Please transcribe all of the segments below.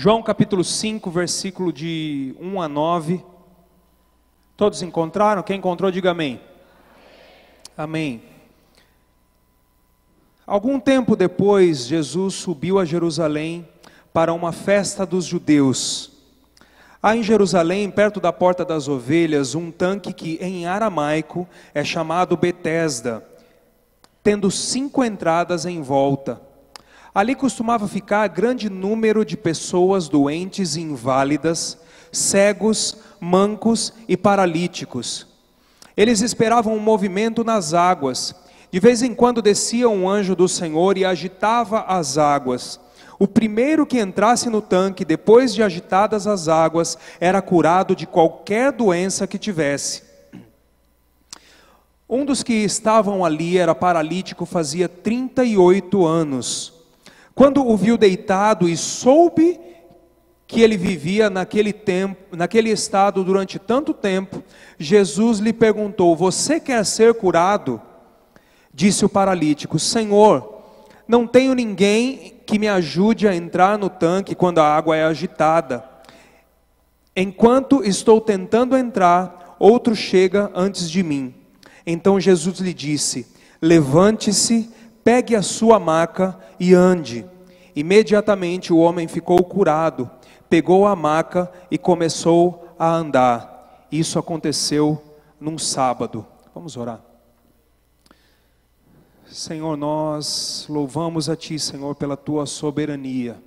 João capítulo 5, versículo de 1 a 9. Todos encontraram? Quem encontrou, diga amém. Amém. Algum tempo depois, Jesus subiu a Jerusalém para uma festa dos judeus. Há em Jerusalém, perto da porta das ovelhas, um tanque que em aramaico é chamado Betesda, tendo cinco entradas em volta. Ali costumava ficar grande número de pessoas doentes e inválidas, cegos, mancos e paralíticos. Eles esperavam um movimento nas águas. De vez em quando descia um anjo do Senhor e agitava as águas. O primeiro que entrasse no tanque, depois de agitadas as águas, era curado de qualquer doença que tivesse. Um dos que estavam ali era paralítico, fazia 38 anos. Quando o viu deitado e soube que ele vivia naquele tempo, naquele estado durante tanto tempo, Jesus lhe perguntou: "Você quer ser curado?" Disse o paralítico: "Senhor, não tenho ninguém que me ajude a entrar no tanque quando a água é agitada. Enquanto estou tentando entrar, outro chega antes de mim." Então Jesus lhe disse: "Levante-se, pegue a sua maca e ande. Imediatamente o homem ficou curado, pegou a maca e começou a andar. Isso aconteceu num sábado. Vamos orar. Senhor, nós louvamos a Ti, Senhor, pela Tua soberania.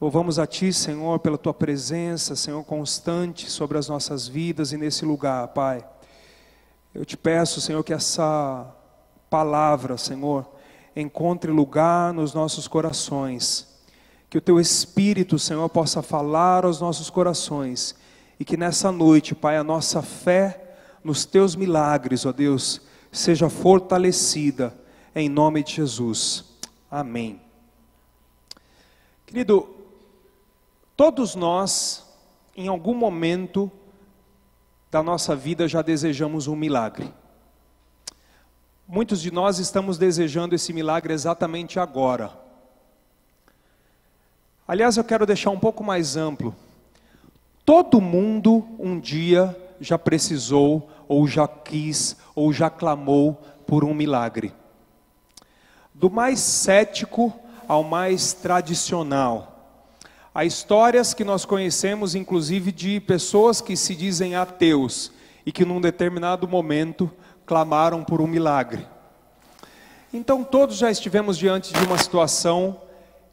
Louvamos a Ti, Senhor, pela Tua presença, Senhor, constante sobre as nossas vidas e nesse lugar, Pai. Eu te peço, Senhor, que essa palavra, Senhor, encontre lugar nos nossos corações. Que o teu Espírito, Senhor, possa falar aos nossos corações. E que nessa noite, Pai, a nossa fé nos teus milagres, ó Deus, seja fortalecida em nome de Jesus. Amém. Querido, todos nós, em algum momento da nossa vida, já desejamos um milagre. Muitos de nós estamos desejando esse milagre exatamente agora. Aliás, eu quero deixar um pouco mais amplo. Todo mundo um dia já precisou, ou já quis, ou já clamou por um milagre. Do mais cético ao mais tradicional. Há histórias que nós conhecemos, inclusive, de pessoas que se dizem ateus e que num determinado momento clamaram por um milagre. Então, todos já estivemos diante de uma situação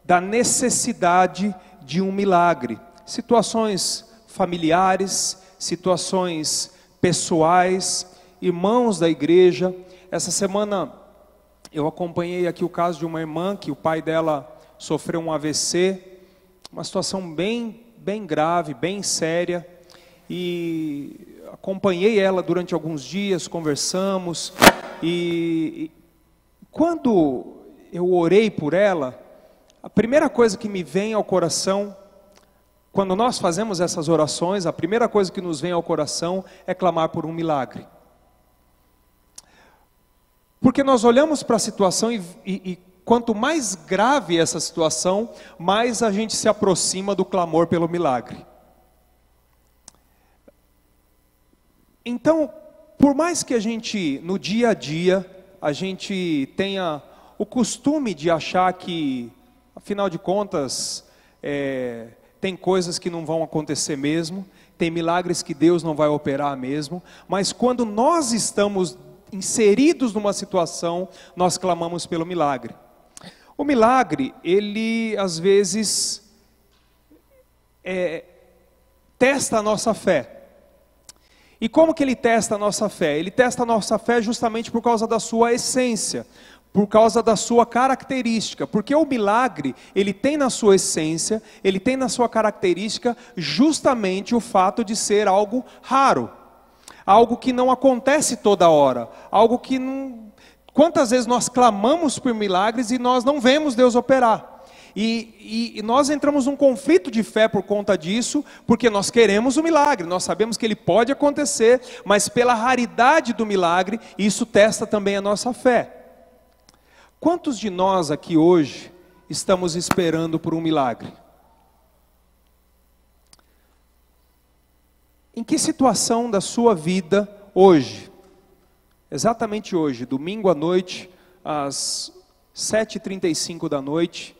da necessidade de um milagre. Situações familiares, situações pessoais, irmãos da igreja. Essa semana eu acompanhei aqui o caso de uma irmã que o pai dela sofreu um AVC, uma situação bem, bem grave, bem séria. E acompanhei ela durante alguns dias, conversamos, e, e quando eu orei por ela, a primeira coisa que me vem ao coração, quando nós fazemos essas orações, a primeira coisa que nos vem ao coração é clamar por um milagre. Porque nós olhamos para a situação e, e, e quanto mais grave essa situação, mais a gente se aproxima do clamor pelo milagre. Então, por mais que a gente, no dia a dia, a gente tenha o costume de achar que, afinal de contas, é, tem coisas que não vão acontecer mesmo, tem milagres que Deus não vai operar mesmo, mas quando nós estamos inseridos numa situação, nós clamamos pelo milagre. O milagre, ele às vezes é, testa a nossa fé. E como que ele testa a nossa fé? Ele testa a nossa fé justamente por causa da sua essência, por causa da sua característica, porque o milagre, ele tem na sua essência, ele tem na sua característica justamente o fato de ser algo raro, algo que não acontece toda hora, algo que não... Quantas vezes nós clamamos por milagres e nós não vemos Deus operar? E, e, e, nós entramos num conflito de fé por conta disso, porque nós queremos o milagre, nós sabemos que ele pode acontecer, mas pela raridade do milagre, isso testa também a nossa fé. Quantos de nós aqui hoje estamos esperando por um milagre? Em que situação da sua vida hoje, exatamente hoje, domingo à noite, às 7h35 da noite,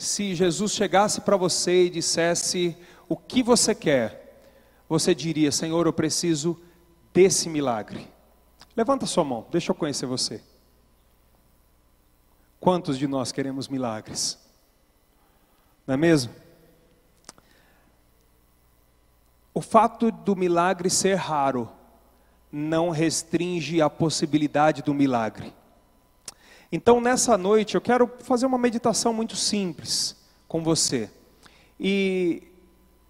se Jesus chegasse para você e dissesse o que você quer, você diria: Senhor, eu preciso desse milagre. Levanta sua mão, deixa eu conhecer você. Quantos de nós queremos milagres? Não é mesmo? O fato do milagre ser raro não restringe a possibilidade do milagre. Então, nessa noite, eu quero fazer uma meditação muito simples com você. E,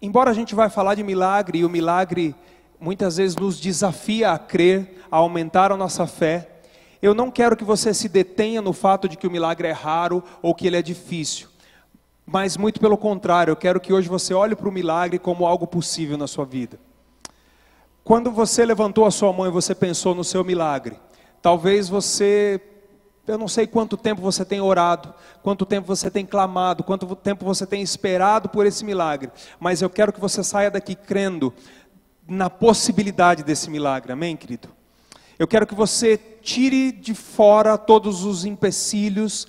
embora a gente vai falar de milagre, e o milagre muitas vezes nos desafia a crer, a aumentar a nossa fé, eu não quero que você se detenha no fato de que o milagre é raro ou que ele é difícil. Mas muito pelo contrário, eu quero que hoje você olhe para o milagre como algo possível na sua vida. Quando você levantou a sua mão e você pensou no seu milagre, talvez você, eu não sei quanto tempo você tem orado, quanto tempo você tem clamado, quanto tempo você tem esperado por esse milagre, mas eu quero que você saia daqui crendo na possibilidade desse milagre, amém, querido? Eu quero que você tire de fora todos os empecilhos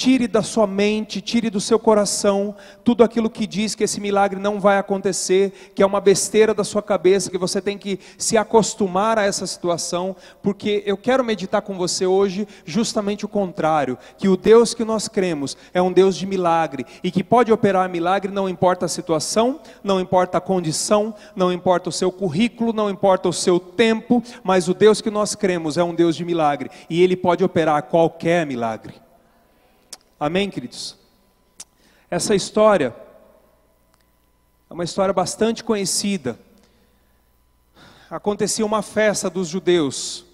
Tire da sua mente, tire do seu coração tudo aquilo que diz que esse milagre não vai acontecer, que é uma besteira da sua cabeça, que você tem que se acostumar a essa situação, porque eu quero meditar com você hoje justamente o contrário, que o Deus que nós cremos é um Deus de milagre e que pode operar milagre não importa a situação, não importa a condição, não importa o seu currículo, não importa o seu tempo, mas o Deus que nós cremos é um Deus de milagre e ele pode operar qualquer milagre. Amém, queridos? Essa história é uma história bastante conhecida. Acontecia uma festa dos judeus.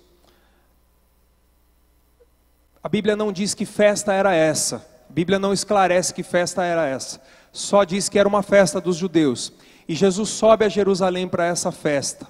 A Bíblia não diz que festa era essa. A Bíblia não esclarece que festa era essa. Só diz que era uma festa dos judeus. E Jesus sobe a Jerusalém para essa festa.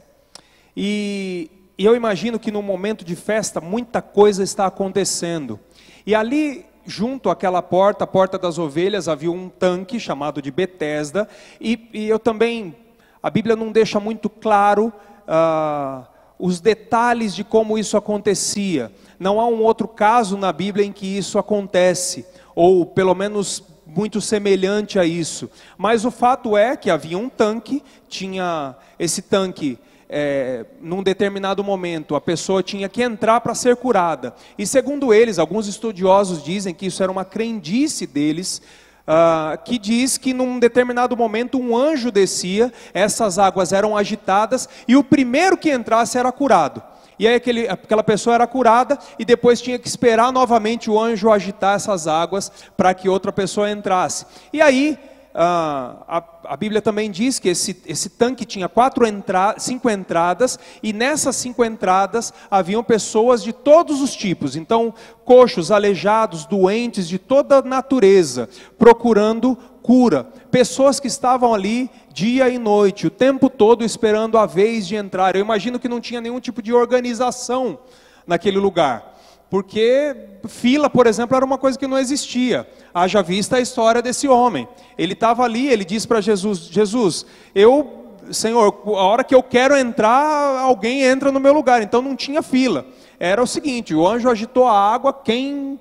E, e eu imagino que no momento de festa muita coisa está acontecendo. E ali junto àquela porta, a porta das ovelhas, havia um tanque chamado de Betesda, e, e eu também, a Bíblia não deixa muito claro uh, os detalhes de como isso acontecia. Não há um outro caso na Bíblia em que isso acontece, ou pelo menos muito semelhante a isso. Mas o fato é que havia um tanque, tinha esse tanque é, num determinado momento, a pessoa tinha que entrar para ser curada. E segundo eles, alguns estudiosos dizem que isso era uma crendice deles, uh, que diz que num determinado momento um anjo descia, essas águas eram agitadas e o primeiro que entrasse era curado. E aí aquele, aquela pessoa era curada e depois tinha que esperar novamente o anjo agitar essas águas para que outra pessoa entrasse. E aí ah, a, a, Bíblia também diz que esse, esse tanque tinha quatro entra, cinco entradas, e nessas cinco entradas haviam pessoas de todos os tipos, então, coxos, aleijados, doentes, de toda natureza, procurando cura. Pessoas que estavam ali dia e noite, o tempo todo esperando a vez de entrar. Eu imagino que não tinha nenhum tipo de organização naquele lugar. Porque fila, por exemplo, era uma coisa que não existia. Haja vista a história desse homem. Ele estava ali, ele disse para Jesus: Jesus, eu, Senhor, a hora que eu quero entrar, alguém entra no meu lugar. Então não tinha fila. Era o seguinte: o anjo agitou a água, quem,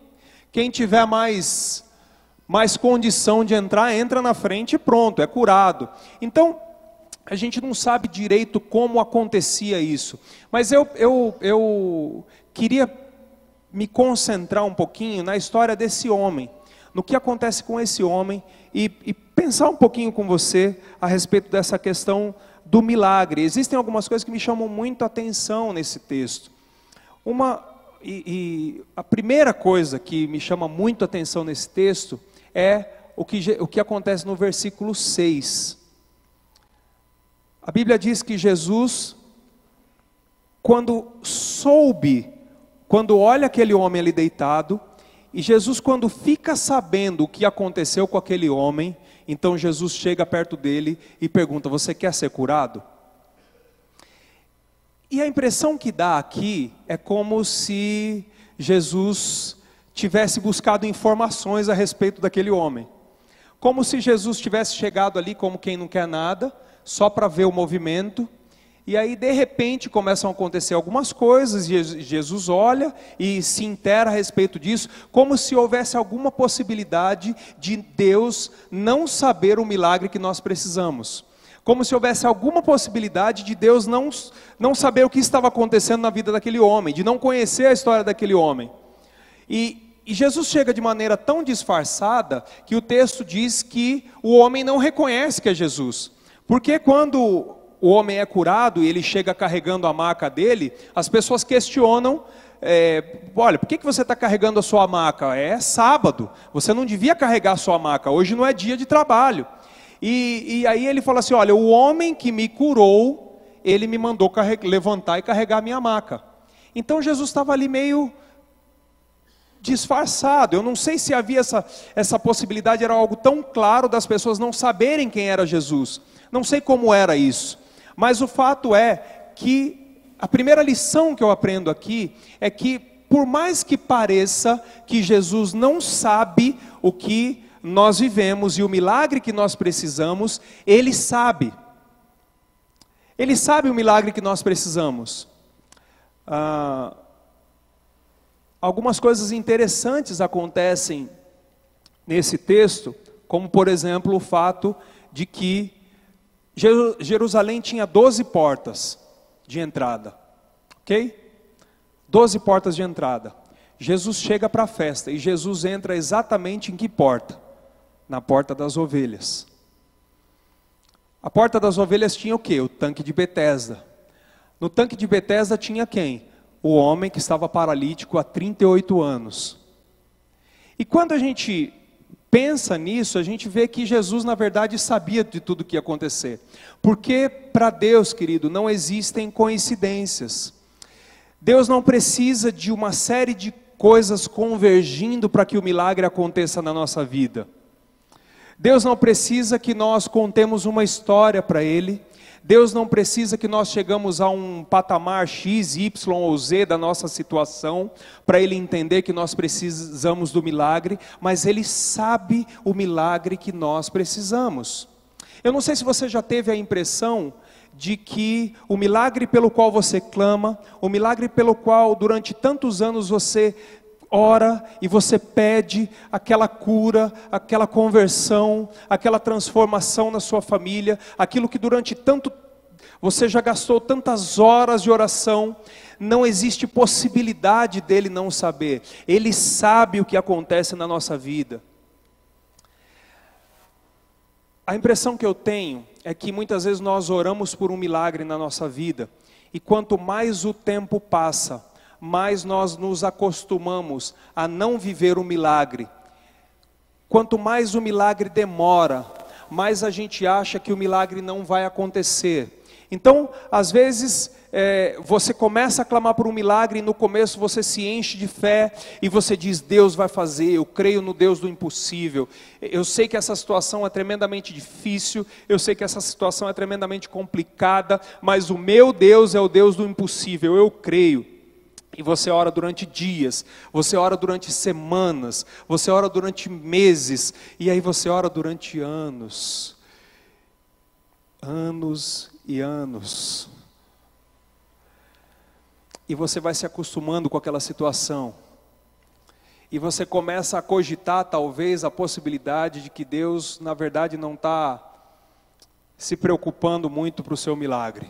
quem tiver mais, mais condição de entrar, entra na frente e pronto, é curado. Então, a gente não sabe direito como acontecia isso. Mas eu, eu, eu queria me concentrar um pouquinho na história desse homem, no que acontece com esse homem e, e pensar um pouquinho com você a respeito dessa questão do milagre. Existem algumas coisas que me chamam muito a atenção nesse texto. Uma e, e, a primeira coisa que me chama muito a atenção nesse texto é o que, o que acontece no versículo 6. A Bíblia diz que Jesus, quando soube quando olha aquele homem ali deitado, e Jesus, quando fica sabendo o que aconteceu com aquele homem, então Jesus chega perto dele e pergunta: Você quer ser curado? E a impressão que dá aqui é como se Jesus tivesse buscado informações a respeito daquele homem. Como se Jesus tivesse chegado ali como quem não quer nada, só para ver o movimento. E aí, de repente, começam a acontecer algumas coisas, Jesus olha e se intera a respeito disso, como se houvesse alguma possibilidade de Deus não saber o milagre que nós precisamos. Como se houvesse alguma possibilidade de Deus não, não saber o que estava acontecendo na vida daquele homem, de não conhecer a história daquele homem. E, e Jesus chega de maneira tão disfarçada que o texto diz que o homem não reconhece que é Jesus. Porque quando o homem é curado e ele chega carregando a maca dele, as pessoas questionam. É, olha, por que, que você está carregando a sua maca? É sábado, você não devia carregar a sua maca, hoje não é dia de trabalho. E, e aí ele fala assim: olha, o homem que me curou, ele me mandou levantar e carregar a minha maca. Então Jesus estava ali meio disfarçado. Eu não sei se havia essa, essa possibilidade, era algo tão claro das pessoas não saberem quem era Jesus. Não sei como era isso. Mas o fato é que a primeira lição que eu aprendo aqui é que, por mais que pareça que Jesus não sabe o que nós vivemos e o milagre que nós precisamos, Ele sabe. Ele sabe o milagre que nós precisamos. Ah, algumas coisas interessantes acontecem nesse texto, como por exemplo o fato de que Jerusalém tinha 12 portas de entrada, ok? 12 portas de entrada. Jesus chega para a festa e Jesus entra exatamente em que porta? Na porta das ovelhas. A porta das ovelhas tinha o que? O tanque de Betesda. No tanque de Betesda tinha quem? O homem que estava paralítico há 38 anos. E quando a gente pensa nisso, a gente vê que Jesus, na verdade, sabia de tudo o que ia acontecer. Porque para Deus, querido, não existem coincidências. Deus não precisa de uma série de coisas convergindo para que o milagre aconteça na nossa vida. Deus não precisa que nós contemos uma história para Ele. Deus não precisa que nós chegamos a um patamar X, Y ou Z da nossa situação para Ele entender que nós precisamos do milagre, mas Ele sabe o milagre que nós precisamos. Eu não sei se você já teve a impressão de que o milagre pelo qual você clama, o milagre pelo qual durante tantos anos você ora e você pede aquela cura, aquela conversão, aquela transformação na sua família, aquilo que durante tanto você já gastou tantas horas de oração, não existe possibilidade dele não saber. Ele sabe o que acontece na nossa vida. A impressão que eu tenho é que muitas vezes nós oramos por um milagre na nossa vida, e quanto mais o tempo passa, mais nós nos acostumamos a não viver o milagre. Quanto mais o milagre demora, mais a gente acha que o milagre não vai acontecer. Então, às vezes, é, você começa a clamar por um milagre e no começo você se enche de fé e você diz: Deus vai fazer, eu creio no Deus do impossível. Eu sei que essa situação é tremendamente difícil, eu sei que essa situação é tremendamente complicada, mas o meu Deus é o Deus do impossível, eu creio. E você ora durante dias, você ora durante semanas, você ora durante meses, e aí você ora durante anos. Anos e anos. E você vai se acostumando com aquela situação. E você começa a cogitar, talvez, a possibilidade de que Deus, na verdade, não está se preocupando muito para o seu milagre.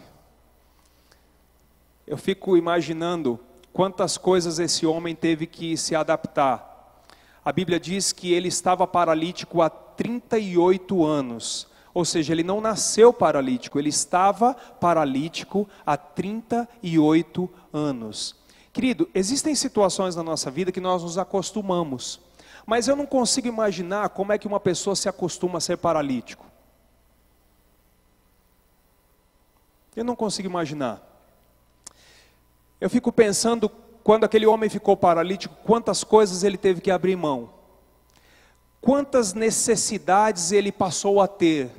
Eu fico imaginando quantas coisas esse homem teve que se adaptar. A Bíblia diz que ele estava paralítico há 38 anos. Ou seja, ele não nasceu paralítico, ele estava paralítico há 38 anos. Querido, existem situações na nossa vida que nós nos acostumamos, mas eu não consigo imaginar como é que uma pessoa se acostuma a ser paralítico. Eu não consigo imaginar. Eu fico pensando, quando aquele homem ficou paralítico, quantas coisas ele teve que abrir mão, quantas necessidades ele passou a ter,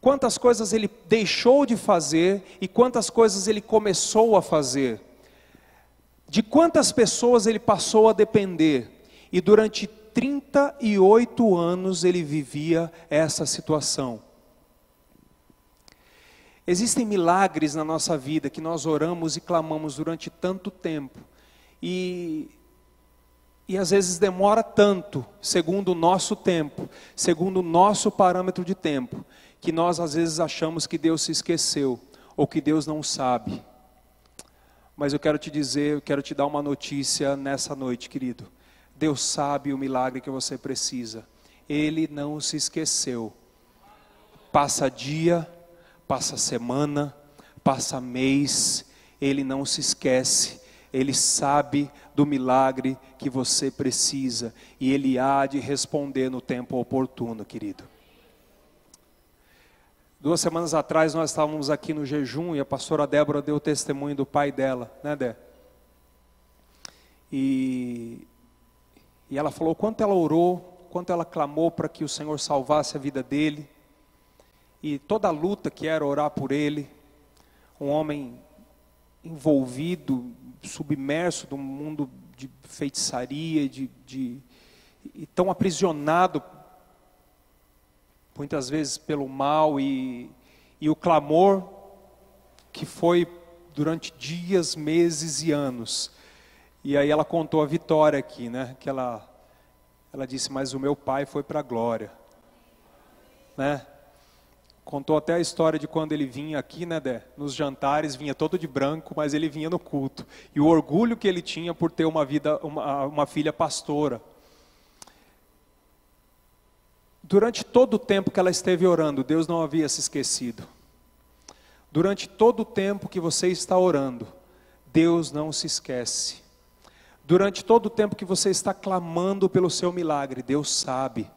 quantas coisas ele deixou de fazer e quantas coisas ele começou a fazer, de quantas pessoas ele passou a depender, e durante 38 anos ele vivia essa situação. Existem milagres na nossa vida que nós oramos e clamamos durante tanto tempo. E, e às vezes demora tanto, segundo o nosso tempo, segundo o nosso parâmetro de tempo, que nós às vezes achamos que Deus se esqueceu ou que Deus não sabe. Mas eu quero te dizer, eu quero te dar uma notícia nessa noite, querido. Deus sabe o milagre que você precisa. Ele não se esqueceu. Passa dia, passa semana, passa mês, ele não se esquece, ele sabe do milagre que você precisa e ele há de responder no tempo oportuno, querido. Duas semanas atrás nós estávamos aqui no jejum e a pastora Débora deu o testemunho do pai dela, né, Dé? E, e ela falou quanto ela orou, quanto ela clamou para que o Senhor salvasse a vida dele e toda a luta que era orar por ele, um homem envolvido, submerso num mundo de feitiçaria, de, de, e tão aprisionado muitas vezes pelo mal e, e o clamor que foi durante dias, meses e anos. E aí ela contou a vitória aqui, né? Que ela, ela disse, mas o meu pai foi para a glória, né? Contou até a história de quando ele vinha aqui, né, Dé? Nos jantares, vinha todo de branco, mas ele vinha no culto. E o orgulho que ele tinha por ter uma vida, uma, uma filha pastora. Durante todo o tempo que ela esteve orando, Deus não havia se esquecido. Durante todo o tempo que você está orando, Deus não se esquece. Durante todo o tempo que você está clamando pelo seu milagre, Deus sabe.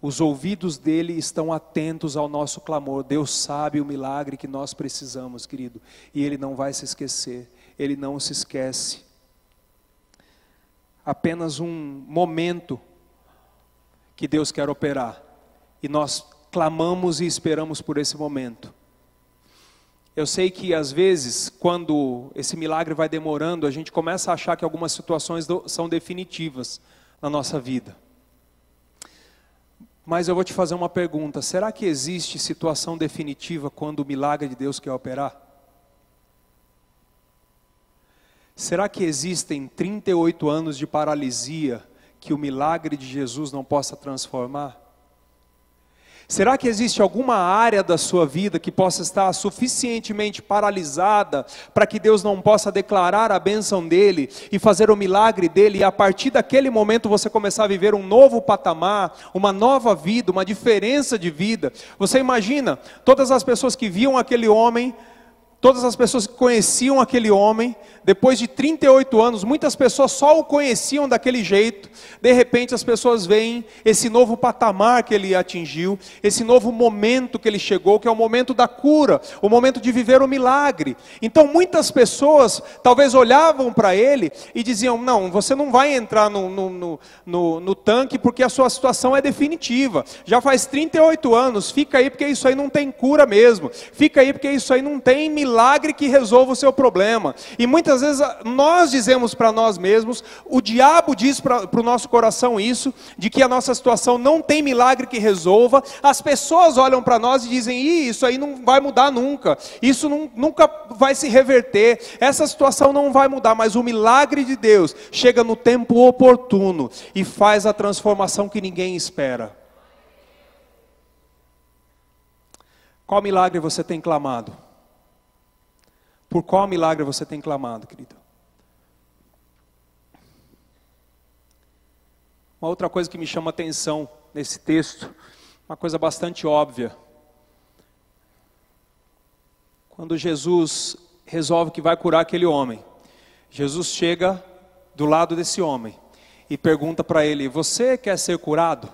Os ouvidos dele estão atentos ao nosso clamor. Deus sabe o milagre que nós precisamos, querido, e ele não vai se esquecer. Ele não se esquece. Apenas um momento que Deus quer operar, e nós clamamos e esperamos por esse momento. Eu sei que às vezes, quando esse milagre vai demorando, a gente começa a achar que algumas situações são definitivas na nossa vida. Mas eu vou te fazer uma pergunta: será que existe situação definitiva quando o milagre de Deus quer operar? Será que existem 38 anos de paralisia que o milagre de Jesus não possa transformar? Será que existe alguma área da sua vida que possa estar suficientemente paralisada para que Deus não possa declarar a bênção dele e fazer o milagre dele e a partir daquele momento você começar a viver um novo patamar, uma nova vida, uma diferença de vida? Você imagina todas as pessoas que viam aquele homem Todas as pessoas que conheciam aquele homem, depois de 38 anos, muitas pessoas só o conheciam daquele jeito. De repente, as pessoas veem esse novo patamar que ele atingiu, esse novo momento que ele chegou, que é o momento da cura, o momento de viver o milagre. Então, muitas pessoas talvez olhavam para ele e diziam: Não, você não vai entrar no, no, no, no, tanque porque a sua situação é definitiva. Já faz 38 anos, fica aí porque isso aí não tem cura mesmo. Fica aí porque isso aí não tem milagre milagre que resolva o seu problema. E muitas vezes nós dizemos para nós mesmos, o diabo diz para o nosso coração isso, de que a nossa situação não tem milagre que resolva. As pessoas olham para nós e dizem: Ih, isso aí não vai mudar nunca, isso não, nunca vai se reverter, essa situação não vai mudar. Mas o milagre de Deus chega no tempo oportuno e faz a transformação que ninguém espera. Qual milagre você tem clamado? Por qual milagre você tem clamado, querido? Uma outra coisa que me chama atenção nesse texto, uma coisa bastante óbvia. Quando Jesus resolve que vai curar aquele homem, Jesus chega do lado desse homem e pergunta para ele: Você quer ser curado?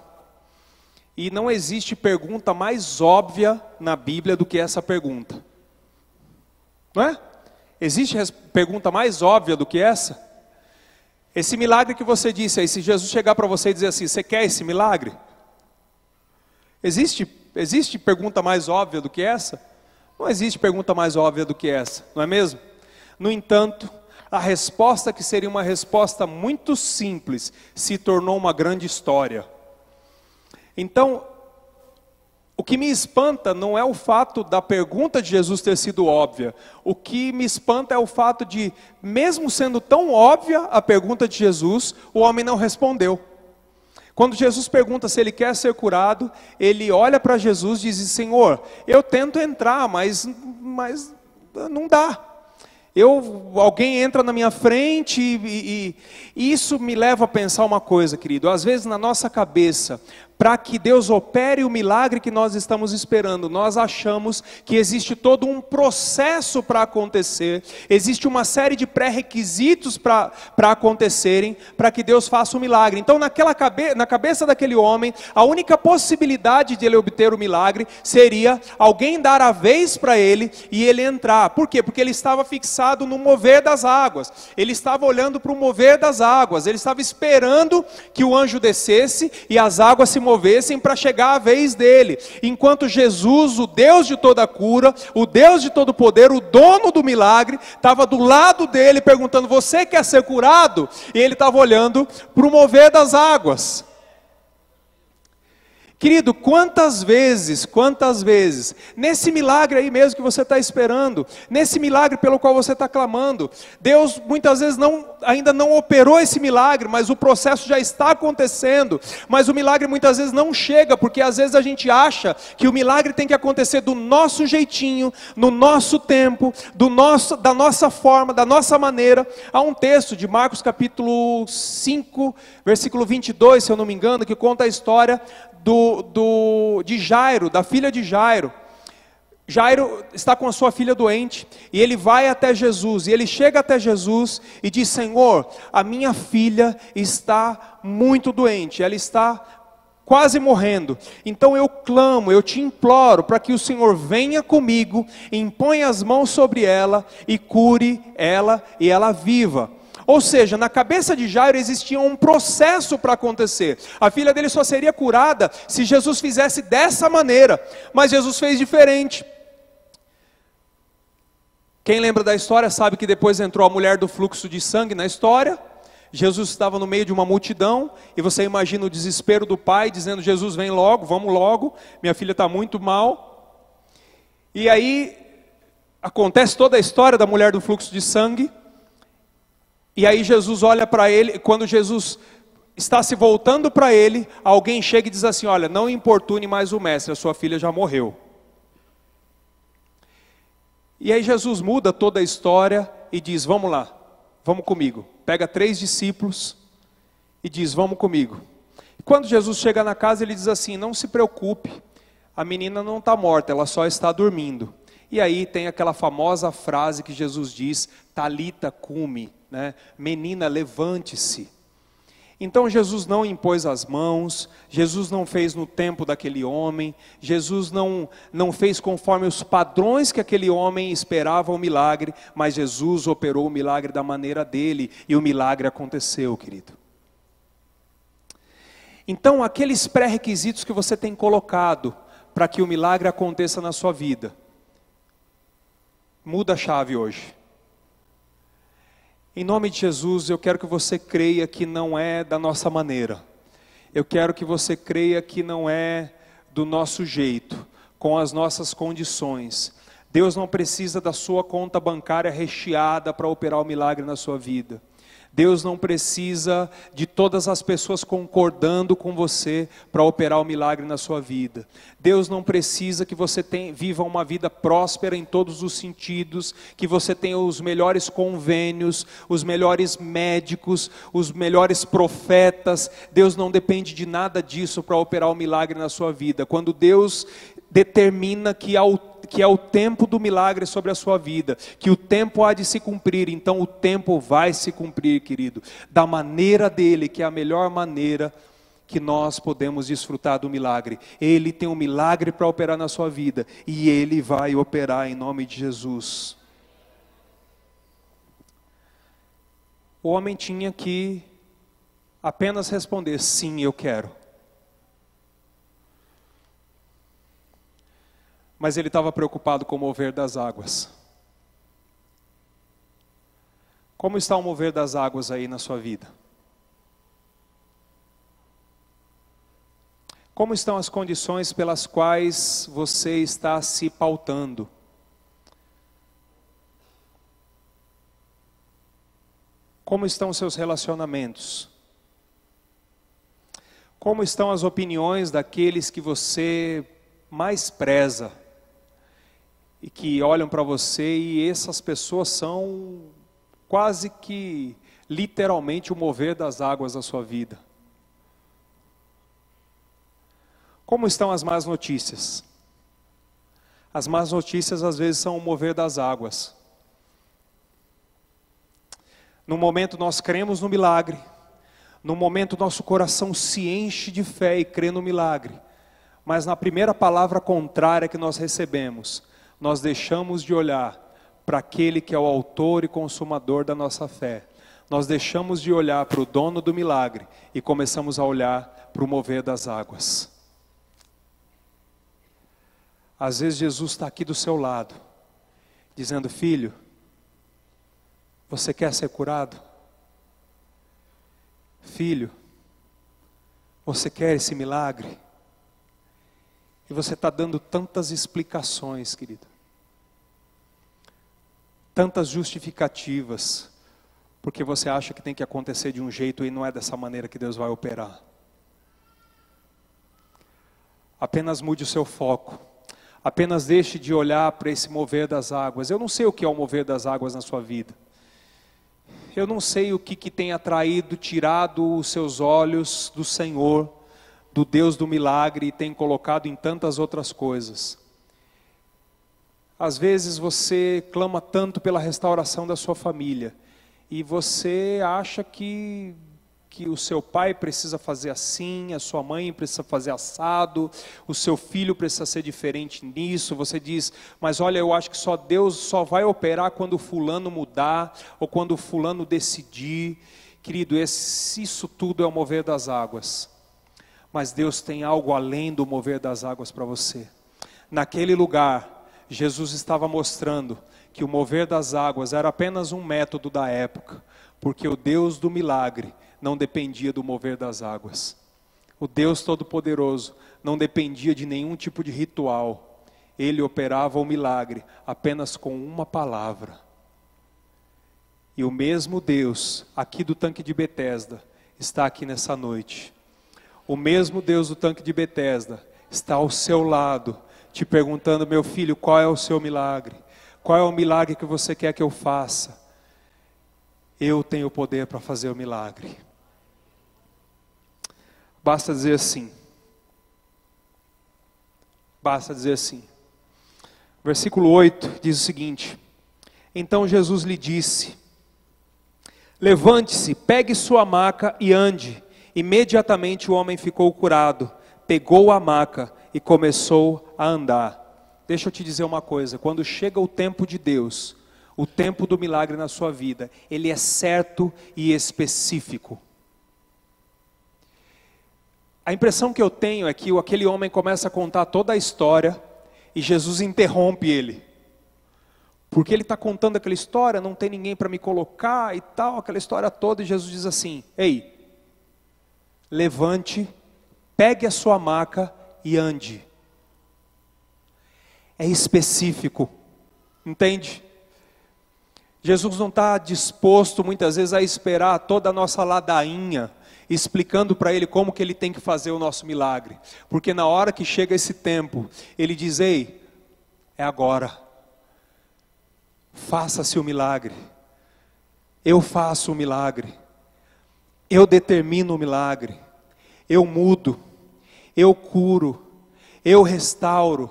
E não existe pergunta mais óbvia na Bíblia do que essa pergunta. Não é? Existe pergunta mais óbvia do que essa? Esse milagre que você disse aí, se Jesus chegar para você e dizer assim: Você quer esse milagre? Existe, existe pergunta mais óbvia do que essa? Não existe pergunta mais óbvia do que essa, não é mesmo? No entanto, a resposta que seria uma resposta muito simples se tornou uma grande história. Então, o que me espanta não é o fato da pergunta de Jesus ter sido óbvia. O que me espanta é o fato de, mesmo sendo tão óbvia a pergunta de Jesus, o homem não respondeu. Quando Jesus pergunta se ele quer ser curado, ele olha para Jesus e diz: Senhor, eu tento entrar, mas, mas não dá. Eu, alguém entra na minha frente e, e, e isso me leva a pensar uma coisa, querido. Às vezes na nossa cabeça para que Deus opere o milagre que nós estamos esperando. Nós achamos que existe todo um processo para acontecer, existe uma série de pré-requisitos para acontecerem, para que Deus faça o milagre. Então, naquela cabe na cabeça daquele homem, a única possibilidade de ele obter o milagre seria alguém dar a vez para ele e ele entrar. Por quê? Porque ele estava fixado no mover das águas, ele estava olhando para o mover das águas, ele estava esperando que o anjo descesse e as águas se movessem para chegar a vez dele. Enquanto Jesus, o Deus de toda cura, o Deus de todo poder, o dono do milagre, estava do lado dele perguntando: Você quer ser curado? E ele estava olhando para o mover das águas. Querido, quantas vezes, quantas vezes, nesse milagre aí mesmo que você está esperando, nesse milagre pelo qual você está clamando, Deus muitas vezes não, ainda não operou esse milagre, mas o processo já está acontecendo, mas o milagre muitas vezes não chega, porque às vezes a gente acha que o milagre tem que acontecer do nosso jeitinho, no nosso tempo, do nosso, da nossa forma, da nossa maneira. Há um texto de Marcos capítulo 5, versículo 22, se eu não me engano, que conta a história do, do, de Jairo, da filha de Jairo. Jairo está com a sua filha doente e ele vai até Jesus e ele chega até Jesus e diz: Senhor, a minha filha está muito doente, ela está quase morrendo. Então eu clamo, eu te imploro para que o Senhor venha comigo, imponha as mãos sobre ela e cure ela e ela viva. Ou seja, na cabeça de Jairo existia um processo para acontecer. A filha dele só seria curada se Jesus fizesse dessa maneira, mas Jesus fez diferente. Quem lembra da história sabe que depois entrou a mulher do fluxo de sangue na história. Jesus estava no meio de uma multidão, e você imagina o desespero do pai, dizendo: Jesus, vem logo, vamos logo, minha filha está muito mal. E aí acontece toda a história da mulher do fluxo de sangue. E aí Jesus olha para ele, quando Jesus está se voltando para ele, alguém chega e diz assim: Olha, não importune mais o mestre, a sua filha já morreu. E aí Jesus muda toda a história e diz: Vamos lá, vamos comigo. Pega três discípulos e diz: Vamos comigo. E quando Jesus chega na casa, ele diz assim: Não se preocupe, a menina não está morta, ela só está dormindo. E aí tem aquela famosa frase que Jesus diz: Talita cume né? menina, levante-se. Então Jesus não impôs as mãos, Jesus não fez no tempo daquele homem, Jesus não, não fez conforme os padrões que aquele homem esperava o milagre, mas Jesus operou o milagre da maneira dele e o milagre aconteceu, querido. Então, aqueles pré-requisitos que você tem colocado para que o milagre aconteça na sua vida, muda a chave hoje. Em nome de Jesus, eu quero que você creia que não é da nossa maneira. Eu quero que você creia que não é do nosso jeito, com as nossas condições. Deus não precisa da sua conta bancária recheada para operar o milagre na sua vida. Deus não precisa de todas as pessoas concordando com você para operar o milagre na sua vida. Deus não precisa que você tenha, viva uma vida próspera em todos os sentidos, que você tenha os melhores convênios, os melhores médicos, os melhores profetas. Deus não depende de nada disso para operar o milagre na sua vida. Quando Deus determina que ao que é o tempo do milagre sobre a sua vida, que o tempo há de se cumprir, então o tempo vai se cumprir, querido, da maneira dele, que é a melhor maneira que nós podemos desfrutar do milagre. Ele tem um milagre para operar na sua vida e ele vai operar em nome de Jesus. O homem tinha que apenas responder: sim, eu quero. Mas ele estava preocupado com o mover das águas. Como está o mover das águas aí na sua vida? Como estão as condições pelas quais você está se pautando? Como estão os seus relacionamentos? Como estão as opiniões daqueles que você mais preza e que olham para você e essas pessoas são quase que literalmente o mover das águas da sua vida? Como estão as más notícias? As más notícias às vezes são o mover das águas. No momento nós cremos no milagre. No momento nosso coração se enche de fé e crê no milagre. Mas na primeira palavra contrária que nós recebemos, nós deixamos de olhar para aquele que é o autor e consumador da nossa fé. Nós deixamos de olhar para o dono do milagre e começamos a olhar para o mover das águas. Às vezes Jesus está aqui do seu lado, dizendo: Filho, você quer ser curado? Filho, você quer esse milagre? E você está dando tantas explicações, querido, tantas justificativas, porque você acha que tem que acontecer de um jeito e não é dessa maneira que Deus vai operar. Apenas mude o seu foco. Apenas deixe de olhar para esse mover das águas. Eu não sei o que é o mover das águas na sua vida. Eu não sei o que, que tem atraído, tirado os seus olhos do Senhor, do Deus do milagre, e tem colocado em tantas outras coisas. Às vezes você clama tanto pela restauração da sua família, e você acha que que o seu pai precisa fazer assim, a sua mãe precisa fazer assado, o seu filho precisa ser diferente nisso. Você diz, mas olha, eu acho que só Deus só vai operar quando fulano mudar ou quando fulano decidir. Querido, esse, isso tudo é o mover das águas. Mas Deus tem algo além do mover das águas para você. Naquele lugar, Jesus estava mostrando que o mover das águas era apenas um método da época, porque o Deus do milagre não dependia do mover das águas. O Deus Todo-Poderoso não dependia de nenhum tipo de ritual. Ele operava o milagre apenas com uma palavra. E o mesmo Deus, aqui do tanque de Betesda, está aqui nessa noite. O mesmo Deus do tanque de Betesda está ao seu lado, te perguntando, meu filho, qual é o seu milagre? Qual é o milagre que você quer que eu faça? Eu tenho o poder para fazer o milagre. Basta dizer assim. Basta dizer assim. Versículo 8 diz o seguinte: Então Jesus lhe disse: Levante-se, pegue sua maca e ande. Imediatamente o homem ficou curado, pegou a maca e começou a andar. Deixa eu te dizer uma coisa: quando chega o tempo de Deus, o tempo do milagre na sua vida, ele é certo e específico. A impressão que eu tenho é que aquele homem começa a contar toda a história e Jesus interrompe ele. Porque ele está contando aquela história, não tem ninguém para me colocar e tal, aquela história toda, e Jesus diz assim: Ei, levante, pegue a sua maca e ande. É específico, entende? Jesus não está disposto muitas vezes a esperar toda a nossa ladainha explicando para ele como que ele tem que fazer o nosso milagre. Porque na hora que chega esse tempo, ele diz: "Ei, é agora. Faça-se o milagre. Eu faço o milagre. Eu determino o milagre. Eu mudo. Eu curo. Eu restauro.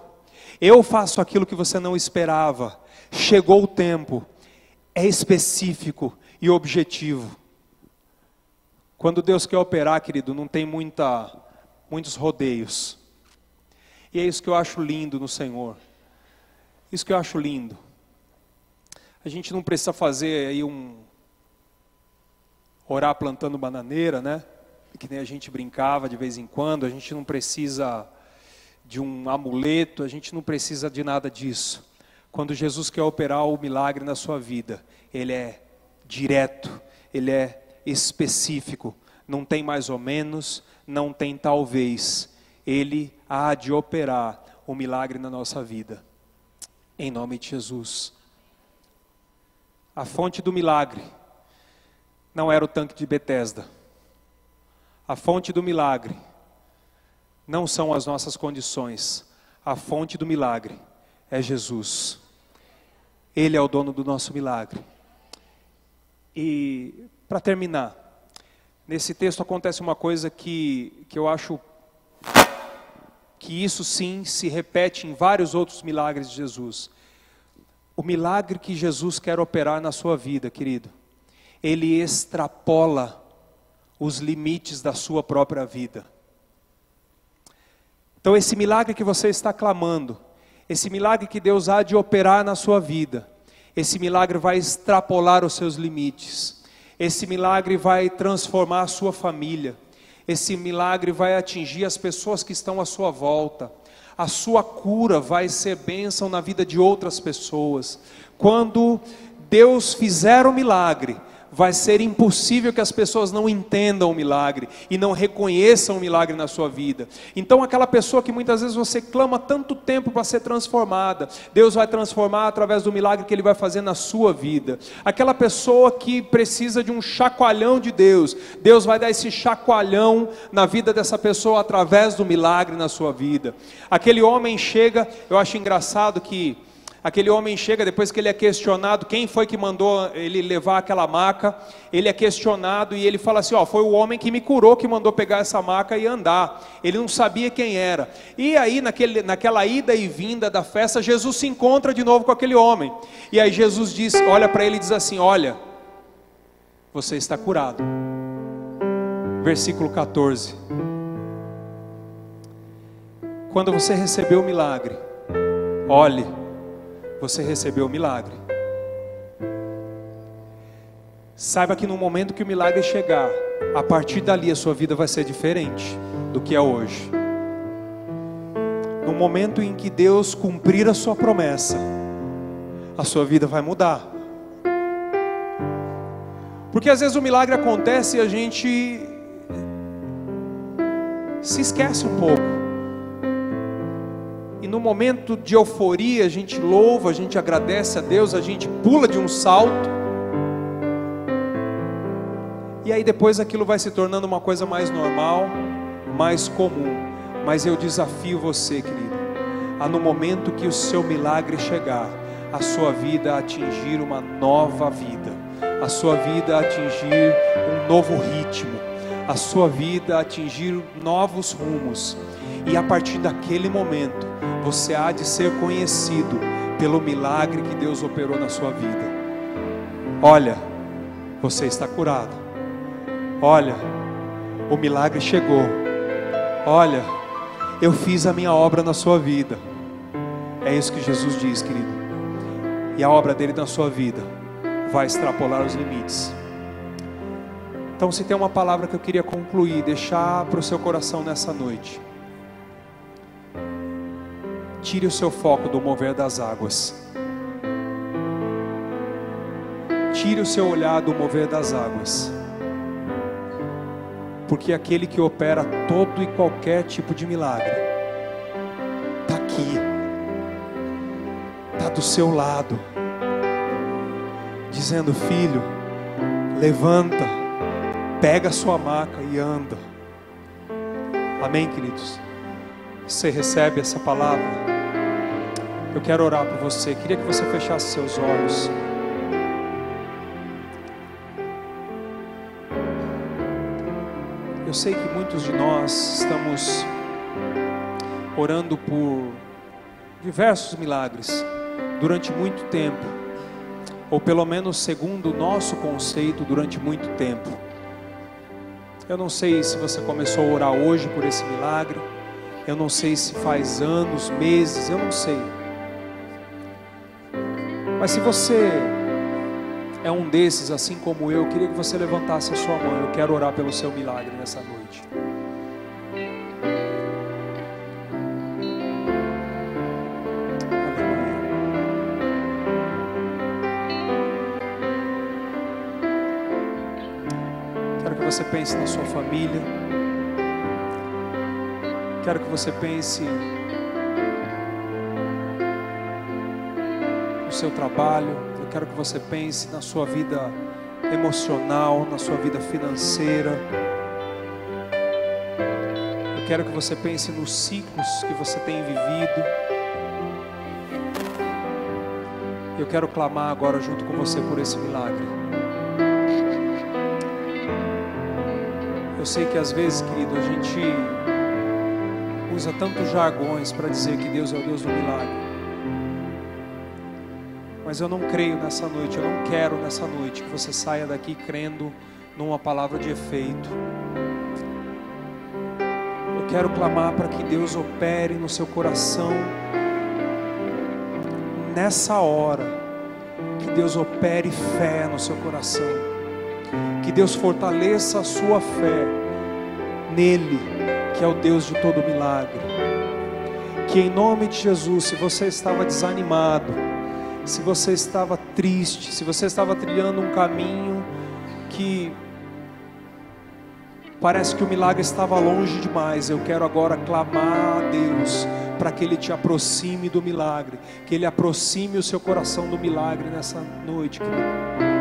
Eu faço aquilo que você não esperava. Chegou o tempo. É específico e objetivo. Quando Deus quer operar, querido, não tem muita, muitos rodeios. E é isso que eu acho lindo no Senhor. Isso que eu acho lindo. A gente não precisa fazer aí um orar plantando bananeira, né? Que nem a gente brincava de vez em quando. A gente não precisa de um amuleto, a gente não precisa de nada disso. Quando Jesus quer operar o milagre na sua vida, ele é direto, ele é específico, não tem mais ou menos, não tem talvez. Ele há de operar o milagre na nossa vida. Em nome de Jesus. A fonte do milagre não era o tanque de Betesda. A fonte do milagre não são as nossas condições. A fonte do milagre é Jesus. Ele é o dono do nosso milagre. E para terminar, nesse texto acontece uma coisa que, que eu acho que isso sim se repete em vários outros milagres de Jesus. O milagre que Jesus quer operar na sua vida, querido, ele extrapola os limites da sua própria vida. Então, esse milagre que você está clamando, esse milagre que Deus há de operar na sua vida, esse milagre vai extrapolar os seus limites, esse milagre vai transformar a sua família, esse milagre vai atingir as pessoas que estão à sua volta, a sua cura vai ser bênção na vida de outras pessoas. Quando Deus fizer o milagre, vai ser impossível que as pessoas não entendam o milagre e não reconheçam o milagre na sua vida. Então, aquela pessoa que muitas vezes você clama tanto tempo para ser transformada, Deus vai transformar através do milagre que Ele vai fazer na sua vida. Aquela pessoa que precisa de um chacoalhão de Deus, Deus vai dar esse chacoalhão na vida dessa pessoa através do milagre na sua vida. Aquele homem chega, eu acho engraçado que aquele homem chega, depois que ele é questionado, quem foi que mandou ele levar aquela maca, ele é questionado e ele fala assim: Ó, foi o homem que me curou que mandou pegar essa maca e andar. Ele não sabia quem era. E aí, naquele, naquela ida e vinda da festa, Jesus se encontra de novo com aquele homem. E aí Jesus diz, olha para ele e diz assim: Olha, você está curado. Versículo 14. Quando você recebeu o milagre, olhe você recebeu o milagre. Saiba que no momento que o milagre chegar, a partir dali a sua vida vai ser diferente do que é hoje. No momento em que Deus cumprir a sua promessa, a sua vida vai mudar. Porque às vezes o milagre acontece e a gente se esquece um pouco no momento de euforia, a gente louva, a gente agradece a Deus, a gente pula de um salto. E aí depois aquilo vai se tornando uma coisa mais normal, mais comum. Mas eu desafio você, querido, a no momento que o seu milagre chegar, a sua vida atingir uma nova vida, a sua vida atingir um novo ritmo, a sua vida atingir novos rumos. E a partir daquele momento, você há de ser conhecido pelo milagre que Deus operou na sua vida. Olha, você está curado. Olha, o milagre chegou. Olha, eu fiz a minha obra na sua vida. É isso que Jesus diz, querido. E a obra dele na sua vida vai extrapolar os limites. Então, se tem uma palavra que eu queria concluir, deixar para o seu coração nessa noite. Tire o seu foco do mover das águas. Tire o seu olhar do mover das águas. Porque aquele que opera todo e qualquer tipo de milagre está aqui, está do seu lado, dizendo: Filho, levanta, pega a sua maca e anda. Amém, queridos? Você recebe essa palavra? Eu quero orar por você. Queria que você fechasse seus olhos. Eu sei que muitos de nós estamos orando por diversos milagres durante muito tempo, ou pelo menos segundo o nosso conceito, durante muito tempo. Eu não sei se você começou a orar hoje por esse milagre, eu não sei se faz anos, meses, eu não sei. Mas se você é um desses, assim como eu, eu queria que você levantasse a sua mão. Eu quero orar pelo seu milagre nessa noite. Quero que você pense na sua família. Quero que você pense seu trabalho, eu quero que você pense na sua vida emocional, na sua vida financeira. Eu quero que você pense nos ciclos que você tem vivido. Eu quero clamar agora junto com você por esse milagre. Eu sei que às vezes, querido, a gente usa tantos jargões para dizer que Deus é o Deus do milagre. Mas eu não creio nessa noite, eu não quero nessa noite que você saia daqui crendo numa palavra de efeito. Eu quero clamar para que Deus opere no seu coração nessa hora. Que Deus opere fé no seu coração. Que Deus fortaleça a sua fé nele, que é o Deus de todo milagre. Que em nome de Jesus, se você estava desanimado, se você estava triste, se você estava trilhando um caminho que parece que o milagre estava longe demais, eu quero agora clamar a Deus para que Ele te aproxime do milagre, que Ele aproxime o seu coração do milagre nessa noite. Querido.